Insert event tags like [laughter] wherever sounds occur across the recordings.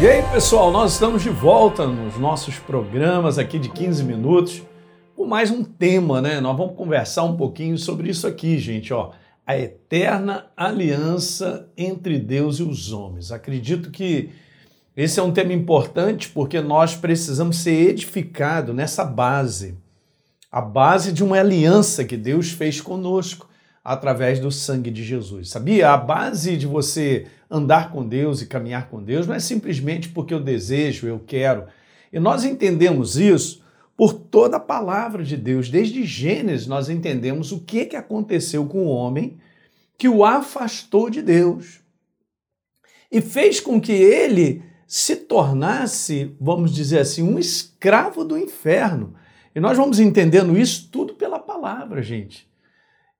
E aí, pessoal, nós estamos de volta nos nossos programas aqui de 15 minutos com mais um tema, né? Nós vamos conversar um pouquinho sobre isso aqui, gente, ó. A eterna aliança entre Deus e os homens. Acredito que esse é um tema importante porque nós precisamos ser edificados nessa base, a base de uma aliança que Deus fez conosco através do sangue de Jesus. Sabia? A base de você andar com Deus e caminhar com Deus não é simplesmente porque eu desejo, eu quero. E nós entendemos isso por toda a palavra de Deus. Desde Gênesis nós entendemos o que, que aconteceu com o homem que o afastou de Deus e fez com que ele se tornasse, vamos dizer assim, um escravo do inferno. E nós vamos entendendo isso tudo pela palavra, gente.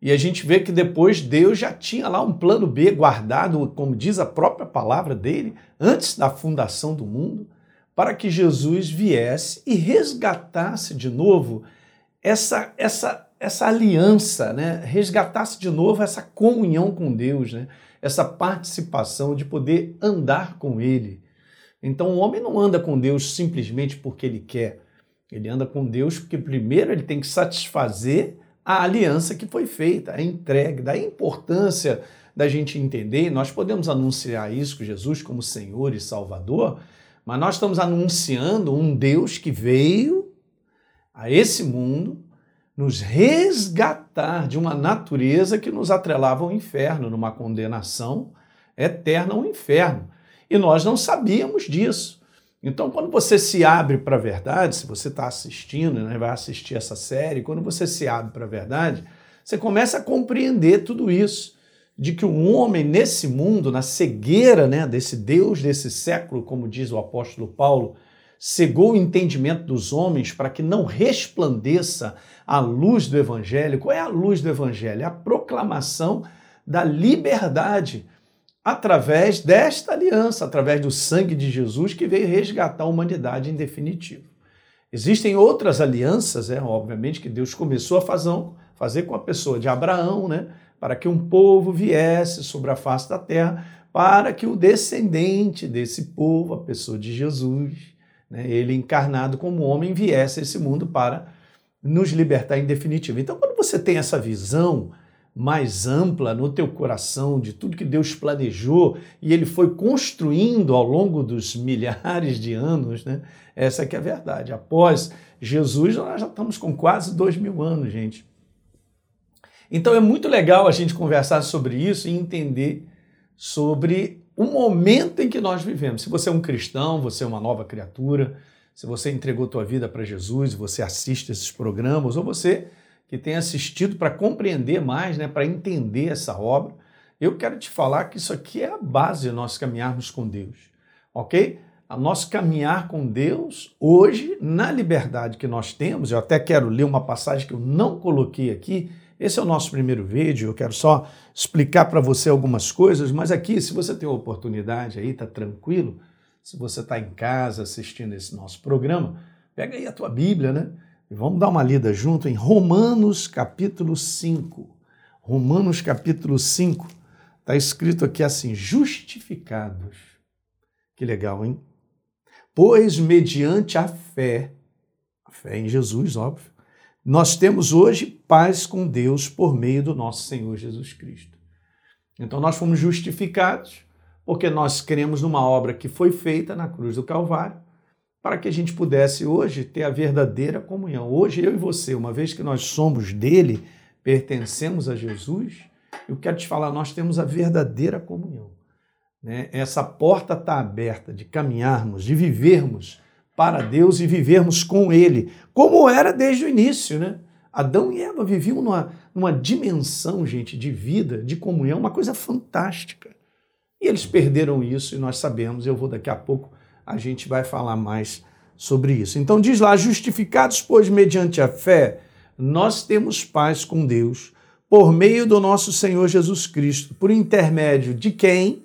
E a gente vê que depois Deus já tinha lá um plano B guardado, como diz a própria palavra dele, antes da fundação do mundo, para que Jesus viesse e resgatasse de novo essa, essa, essa aliança, né? resgatasse de novo essa comunhão com Deus, né? essa participação de poder andar com Ele. Então o homem não anda com Deus simplesmente porque ele quer, ele anda com Deus porque primeiro ele tem que satisfazer a aliança que foi feita, a entregue, da importância da gente entender, nós podemos anunciar isso com Jesus como Senhor e Salvador, mas nós estamos anunciando um Deus que veio a esse mundo nos resgatar de uma natureza que nos atrelava ao inferno, numa condenação eterna ao inferno. E nós não sabíamos disso. Então, quando você se abre para a verdade, se você está assistindo, né, vai assistir essa série, quando você se abre para a verdade, você começa a compreender tudo isso. De que um homem nesse mundo, na cegueira né, desse Deus desse século, como diz o apóstolo Paulo, cegou o entendimento dos homens para que não resplandeça a luz do Evangelho. Qual é a luz do Evangelho? É a proclamação da liberdade através desta aliança, através do sangue de Jesus que veio resgatar a humanidade em definitivo. Existem outras alianças, é, obviamente, que Deus começou a fazer, com a pessoa de Abraão, né, para que um povo viesse sobre a face da terra, para que o descendente desse povo, a pessoa de Jesus, né, ele encarnado como homem, viesse a esse mundo para nos libertar em definitivo. Então, quando você tem essa visão, mais ampla no teu coração de tudo que Deus planejou e ele foi construindo ao longo dos [laughs] milhares de anos, né? Essa que é a verdade. Após Jesus, nós já estamos com quase dois mil anos, gente. Então é muito legal a gente conversar sobre isso e entender sobre o momento em que nós vivemos. Se você é um cristão, você é uma nova criatura, se você entregou tua vida para Jesus, você assiste esses programas, ou você que tem assistido para compreender mais, né, para entender essa obra, eu quero te falar que isso aqui é a base de nós caminharmos com Deus, ok? A nosso caminhar com Deus hoje, na liberdade que nós temos, eu até quero ler uma passagem que eu não coloquei aqui. Esse é o nosso primeiro vídeo, eu quero só explicar para você algumas coisas, mas aqui, se você tem a oportunidade aí, tá tranquilo, se você está em casa assistindo esse nosso programa, pega aí a tua Bíblia, né? Vamos dar uma lida junto em Romanos capítulo 5. Romanos capítulo 5. Está escrito aqui assim: justificados. Que legal, hein? Pois mediante a fé, a fé em Jesus, óbvio, nós temos hoje paz com Deus por meio do nosso Senhor Jesus Cristo. Então nós fomos justificados porque nós cremos numa obra que foi feita na cruz do Calvário para que a gente pudesse hoje ter a verdadeira comunhão. Hoje, eu e você, uma vez que nós somos dele, pertencemos a Jesus, eu quero te falar, nós temos a verdadeira comunhão. Né? Essa porta está aberta de caminharmos, de vivermos para Deus e vivermos com Ele, como era desde o início. Né? Adão e Eva viviam numa, numa dimensão, gente, de vida, de comunhão, uma coisa fantástica. E eles perderam isso e nós sabemos, eu vou daqui a pouco a gente vai falar mais sobre isso. Então diz lá: justificados, pois, mediante a fé, nós temos paz com Deus por meio do nosso Senhor Jesus Cristo, por intermédio de quem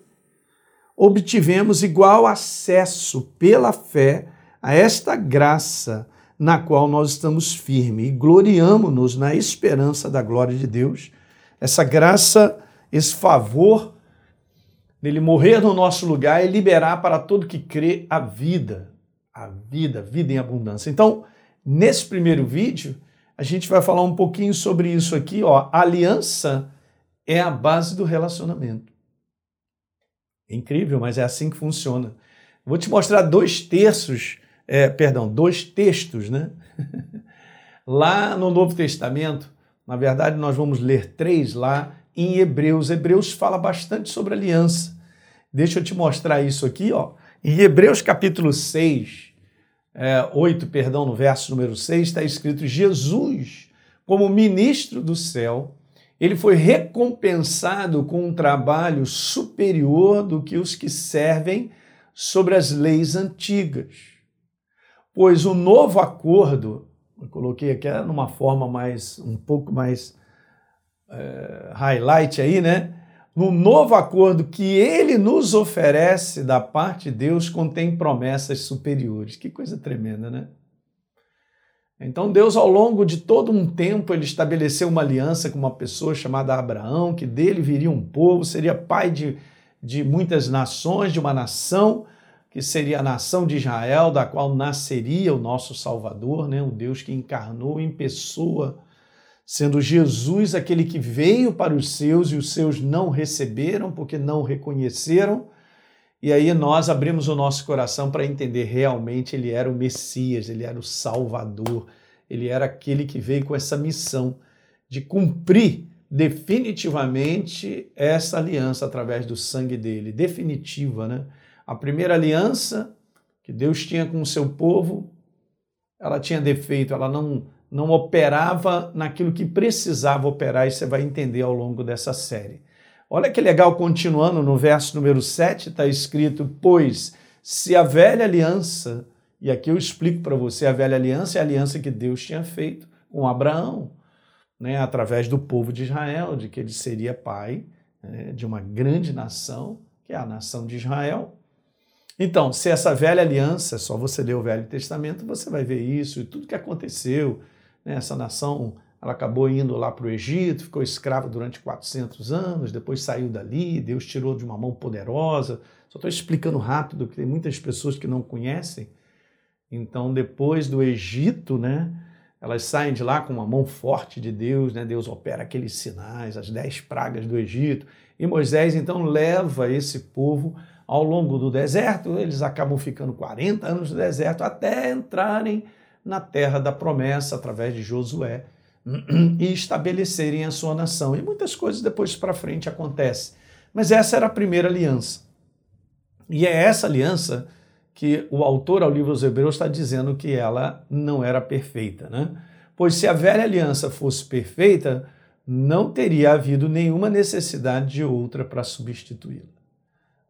obtivemos igual acesso pela fé a esta graça na qual nós estamos firmes e gloriamo-nos na esperança da glória de Deus. Essa graça, esse favor nele morrer no nosso lugar e liberar para todo que crê a vida, a vida, vida em abundância. Então, nesse primeiro vídeo, a gente vai falar um pouquinho sobre isso aqui, ó. A aliança é a base do relacionamento. É incrível, mas é assim que funciona. Vou te mostrar dois terços, é, perdão, dois textos, né? [laughs] lá no Novo Testamento, na verdade, nós vamos ler três lá em Hebreus. Hebreus fala bastante sobre aliança. Deixa eu te mostrar isso aqui, ó. Em Hebreus capítulo 6, é, 8, perdão, no verso número 6, está escrito: Jesus, como ministro do céu, ele foi recompensado com um trabalho superior do que os que servem sobre as leis antigas. Pois o novo acordo, eu coloquei aqui numa forma mais, um pouco mais é, highlight aí, né? no novo acordo que ele nos oferece da parte de Deus contém promessas superiores. Que coisa tremenda, né? Então Deus, ao longo de todo um tempo, ele estabeleceu uma aliança com uma pessoa chamada Abraão, que dele viria um povo, seria pai de, de muitas nações, de uma nação, que seria a nação de Israel, da qual nasceria o nosso Salvador, né? o Deus que encarnou em pessoa sendo Jesus aquele que veio para os seus e os seus não receberam porque não reconheceram. E aí nós abrimos o nosso coração para entender realmente ele era o Messias, ele era o Salvador, ele era aquele que veio com essa missão de cumprir definitivamente essa aliança através do sangue dele, definitiva, né? A primeira aliança que Deus tinha com o seu povo, ela tinha defeito, ela não não operava naquilo que precisava operar, e você vai entender ao longo dessa série. Olha que legal, continuando no verso número 7, está escrito: Pois se a velha aliança, e aqui eu explico para você, a velha aliança é a aliança que Deus tinha feito com Abraão, né, através do povo de Israel, de que ele seria pai né, de uma grande nação, que é a nação de Israel. Então, se essa velha aliança, só você ler o Velho Testamento, você vai ver isso e tudo que aconteceu, né? Essa nação ela acabou indo lá para o Egito, ficou escrava durante 400 anos, depois saiu dali, Deus tirou de uma mão poderosa. Só estou explicando rápido, porque tem muitas pessoas que não conhecem. Então, depois do Egito, né, elas saem de lá com uma mão forte de Deus, né? Deus opera aqueles sinais, as dez pragas do Egito. E Moisés, então, leva esse povo ao longo do deserto. Eles acabam ficando 40 anos no deserto até entrarem na terra da promessa através de Josué [clears throat] e estabelecerem a sua nação. E muitas coisas depois para frente acontecem. Mas essa era a primeira aliança. E é essa aliança que o autor ao livro dos Hebreus está dizendo que ela não era perfeita, né? Pois se a velha aliança fosse perfeita, não teria havido nenhuma necessidade de outra para substituí-la.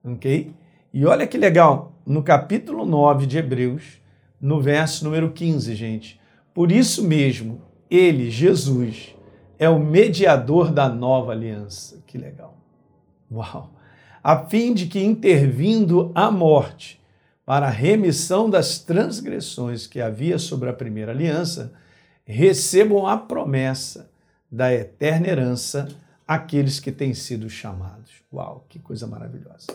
Ok? E olha que legal, no capítulo 9 de Hebreus, no verso número 15, gente. Por isso mesmo, ele, Jesus, é o mediador da nova aliança. Que legal. Uau! A fim de que, intervindo a morte para a remissão das transgressões que havia sobre a primeira aliança, recebam a promessa da eterna herança aqueles que têm sido chamados. Uau, que coisa maravilhosa.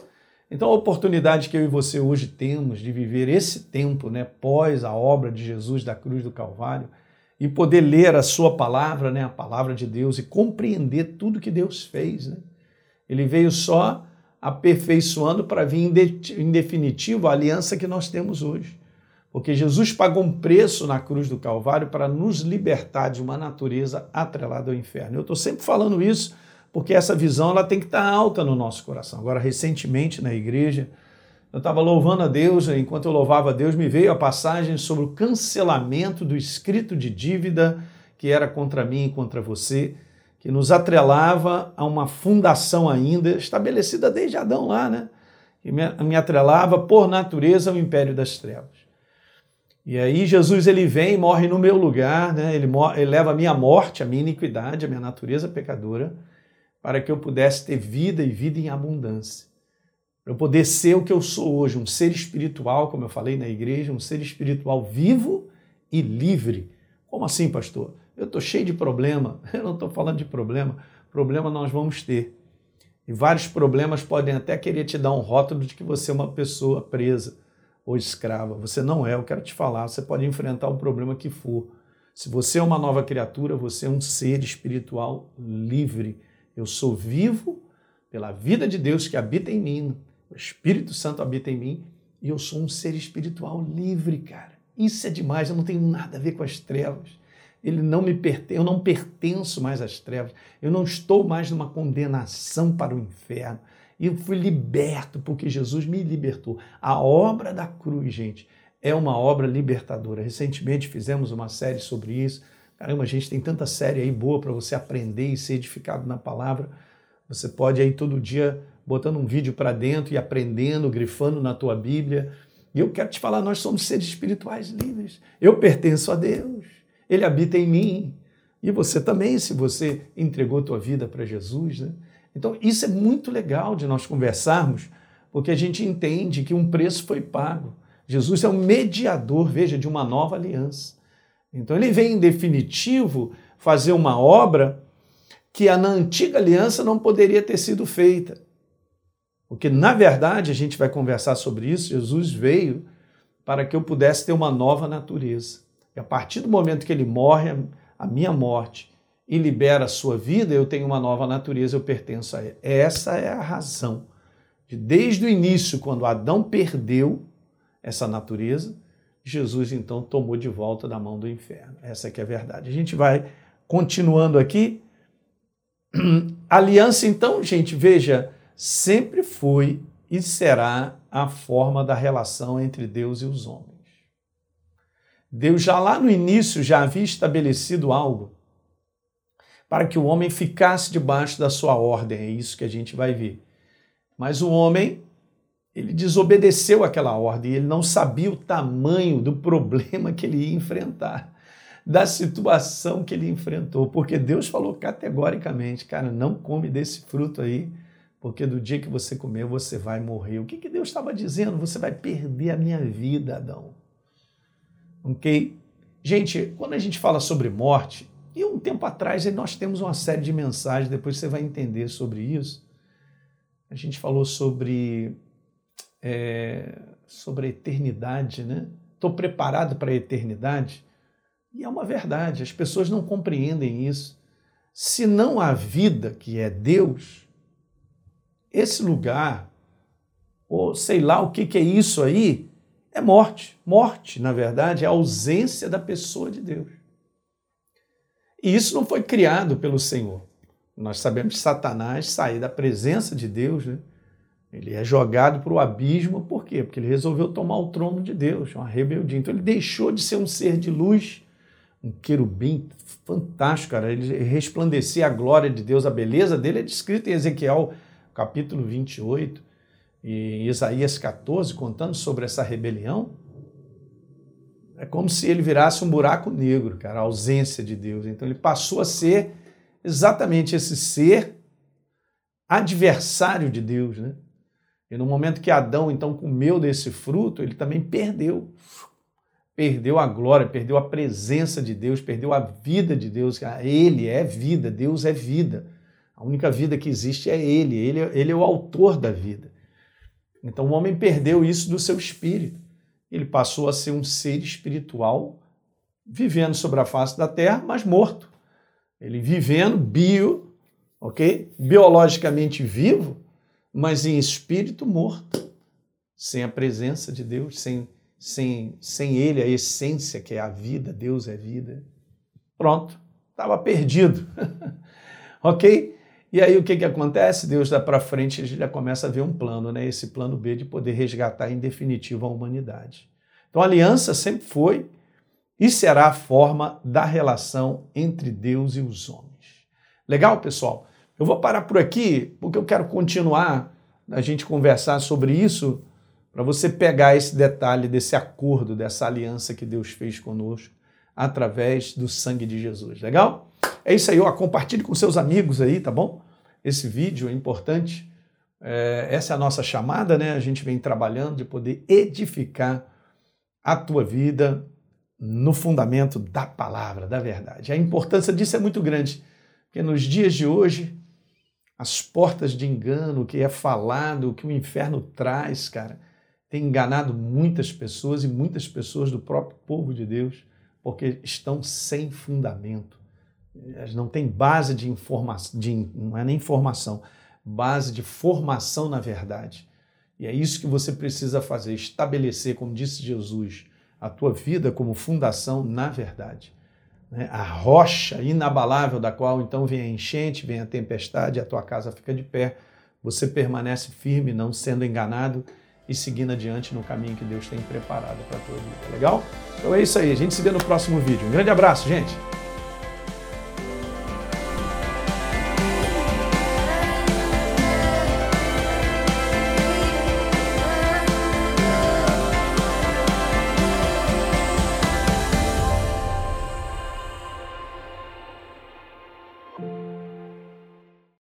Então, a oportunidade que eu e você hoje temos de viver esse tempo, né, pós a obra de Jesus da cruz do Calvário, e poder ler a sua palavra, né, a palavra de Deus, e compreender tudo que Deus fez. Né? Ele veio só aperfeiçoando para vir em definitivo a aliança que nós temos hoje. Porque Jesus pagou um preço na cruz do Calvário para nos libertar de uma natureza atrelada ao inferno. Eu estou sempre falando isso porque essa visão ela tem que estar alta no nosso coração. Agora, recentemente na igreja, eu estava louvando a Deus, enquanto eu louvava a Deus, me veio a passagem sobre o cancelamento do escrito de dívida que era contra mim e contra você, que nos atrelava a uma fundação ainda estabelecida desde Adão lá, né? Que me atrelava por natureza ao império das trevas. E aí Jesus ele vem e morre no meu lugar, né? Ele, ele leva a minha morte, a minha iniquidade, a minha natureza pecadora para que eu pudesse ter vida e vida em abundância. Para eu poder ser o que eu sou hoje, um ser espiritual, como eu falei na igreja, um ser espiritual vivo e livre. Como assim, pastor? Eu estou cheio de problema. [laughs] Eu não estou falando de problema. Problema nós vamos ter. E vários problemas podem até querer te dar um rótulo de que você é uma pessoa presa ou escrava. Você não é, eu quero te falar, você pode enfrentar o problema que for. Se você é uma nova criatura, você é um ser espiritual livre. Eu sou vivo pela vida de Deus que habita em mim, o Espírito Santo habita em mim, e eu sou um ser espiritual livre, cara. Isso é demais, eu não tenho nada a ver com as trevas. Ele não me pertence, eu não pertenço mais às trevas. Eu não estou mais numa condenação para o inferno. Eu fui liberto porque Jesus me libertou. A obra da cruz, gente, é uma obra libertadora. Recentemente fizemos uma série sobre isso. Caramba, a gente tem tanta série aí boa para você aprender e ser edificado na palavra. Você pode aí todo dia botando um vídeo para dentro e aprendendo, grifando na tua Bíblia. E eu quero te falar, nós somos seres espirituais livres. Eu pertenço a Deus. Ele habita em mim. E você também, se você entregou tua vida para Jesus, né? Então, isso é muito legal de nós conversarmos, porque a gente entende que um preço foi pago. Jesus é o mediador, veja, de uma nova aliança. Então, ele vem em definitivo fazer uma obra que na antiga aliança não poderia ter sido feita. Porque, na verdade, a gente vai conversar sobre isso, Jesus veio para que eu pudesse ter uma nova natureza. E a partir do momento que ele morre, a minha morte, e libera a sua vida, eu tenho uma nova natureza, eu pertenço a ele. Essa é a razão de, desde o início, quando Adão perdeu essa natureza, Jesus então tomou de volta da mão do inferno. Essa que é a verdade. A gente vai continuando aqui. [clears throat] Aliança, então, gente, veja, sempre foi e será a forma da relação entre Deus e os homens. Deus já lá no início já havia estabelecido algo para que o homem ficasse debaixo da sua ordem. É isso que a gente vai ver. Mas o homem, ele desobedeceu aquela ordem, ele não sabia o tamanho do problema que ele ia enfrentar, da situação que ele enfrentou, porque Deus falou categoricamente, cara, não come desse fruto aí, porque do dia que você comer, você vai morrer. O que, que Deus estava dizendo? Você vai perder a minha vida, Adão. Ok? Gente, quando a gente fala sobre morte, e um tempo atrás nós temos uma série de mensagens, depois você vai entender sobre isso. A gente falou sobre, é, sobre a eternidade, né? Estou preparado para a eternidade? E é uma verdade, as pessoas não compreendem isso. Se não há vida, que é Deus, esse lugar, ou sei lá o que, que é isso aí, é morte. Morte, na verdade, é a ausência da pessoa de Deus. E isso não foi criado pelo Senhor. Nós sabemos que Satanás sai da presença de Deus, né? Ele é jogado para o abismo, por quê? Porque ele resolveu tomar o trono de Deus, uma rebeldia. Então ele deixou de ser um ser de luz, um querubim fantástico, cara. Ele resplandecia a glória de Deus, a beleza dele é descrita em Ezequiel capítulo 28 e Isaías 14, contando sobre essa rebelião. É como se ele virasse um buraco negro, cara, a ausência de Deus. Então ele passou a ser exatamente esse ser adversário de Deus, né? E no momento que Adão então comeu desse fruto, ele também perdeu. Perdeu a glória, perdeu a presença de Deus, perdeu a vida de Deus. Ele é vida, Deus é vida. A única vida que existe é Ele, Ele, é, ele é o autor da vida. Então o homem perdeu isso do seu espírito ele passou a ser um ser espiritual vivendo sobre a face da terra, mas morto. Ele vivendo bio, ok? Biologicamente vivo, mas em espírito morto, sem a presença de Deus, sem, sem, sem Ele, a essência que é a vida, Deus é vida. Pronto, estava perdido, [laughs] ok? E aí o que, que acontece? Deus dá para frente, ele já começa a ver um plano, né? Esse plano B de poder resgatar em definitivo a humanidade. Então a aliança sempre foi e será a forma da relação entre Deus e os homens. Legal, pessoal? Eu vou parar por aqui porque eu quero continuar a gente conversar sobre isso para você pegar esse detalhe desse acordo, dessa aliança que Deus fez conosco através do sangue de Jesus. Legal? É isso aí, ó, compartilhe com seus amigos aí, tá bom? Esse vídeo é importante. É, essa é a nossa chamada, né? A gente vem trabalhando de poder edificar a tua vida no fundamento da palavra, da verdade. A importância disso é muito grande, porque nos dias de hoje as portas de engano, que é falado, o que o inferno traz, cara, tem enganado muitas pessoas e muitas pessoas do próprio povo de Deus, porque estão sem fundamento. Elas não têm base de informação, de, não é nem informação, base de formação na verdade. E é isso que você precisa fazer, estabelecer, como disse Jesus, a tua vida como fundação na verdade. Né? A rocha inabalável da qual então vem a enchente, vem a tempestade, a tua casa fica de pé, você permanece firme, não sendo enganado e seguindo adiante no caminho que Deus tem preparado para a tua vida. Legal? Então é isso aí, a gente se vê no próximo vídeo. Um grande abraço, gente!